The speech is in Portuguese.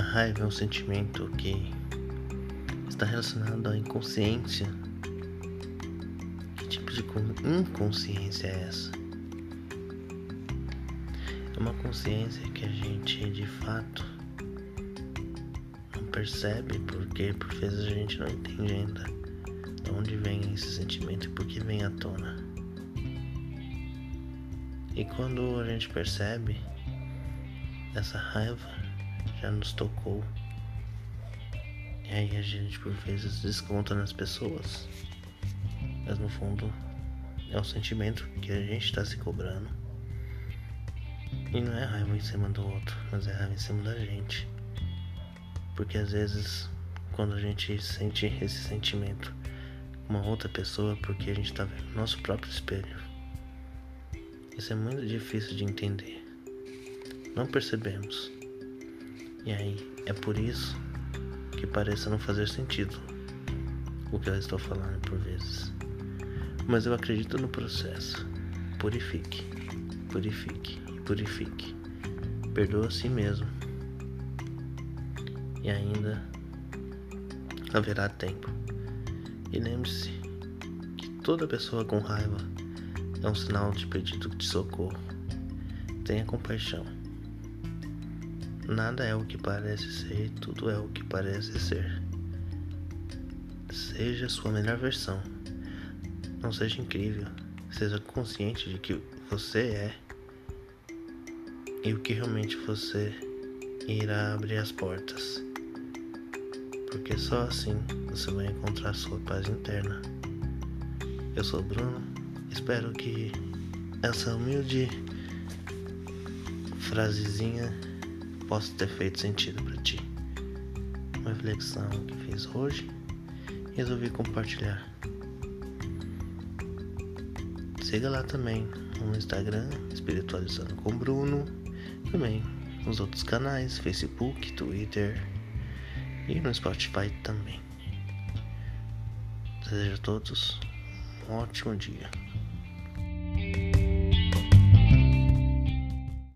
A raiva é um sentimento que está relacionado à inconsciência. Que tipo de inconsciência é essa? É uma consciência que a gente de fato não percebe porque por vezes a gente não entende ainda de onde vem esse sentimento e por que vem à tona. E quando a gente percebe, essa raiva já nos tocou. E aí a gente por vezes desconta nas pessoas. Mas no fundo é o sentimento que a gente está se cobrando. E não é raiva em cima do outro, mas é raiva em cima da gente. Porque às vezes quando a gente sente esse sentimento com uma outra pessoa, porque a gente está vendo nosso próprio espelho. Isso é muito difícil de entender. Não percebemos. E aí, é por isso que pareça não fazer sentido o que eu estou falando por vezes. Mas eu acredito no processo. Purifique, purifique purifique. Perdoa a si mesmo. E ainda haverá tempo. E lembre-se que toda pessoa com raiva é um sinal de pedido de socorro. Tenha compaixão. Nada é o que parece ser, tudo é o que parece ser. Seja sua melhor versão. Não seja incrível. Seja consciente de que você é e o que realmente você irá abrir as portas. Porque só assim você vai encontrar sua paz interna. Eu sou Bruno, espero que essa humilde frasezinha possa ter feito sentido para ti. Uma reflexão que fiz hoje resolvi compartilhar. Siga lá também no Instagram, Espiritualizando com Bruno, também nos outros canais, Facebook, Twitter e no Spotify também. Desejo a todos um ótimo dia.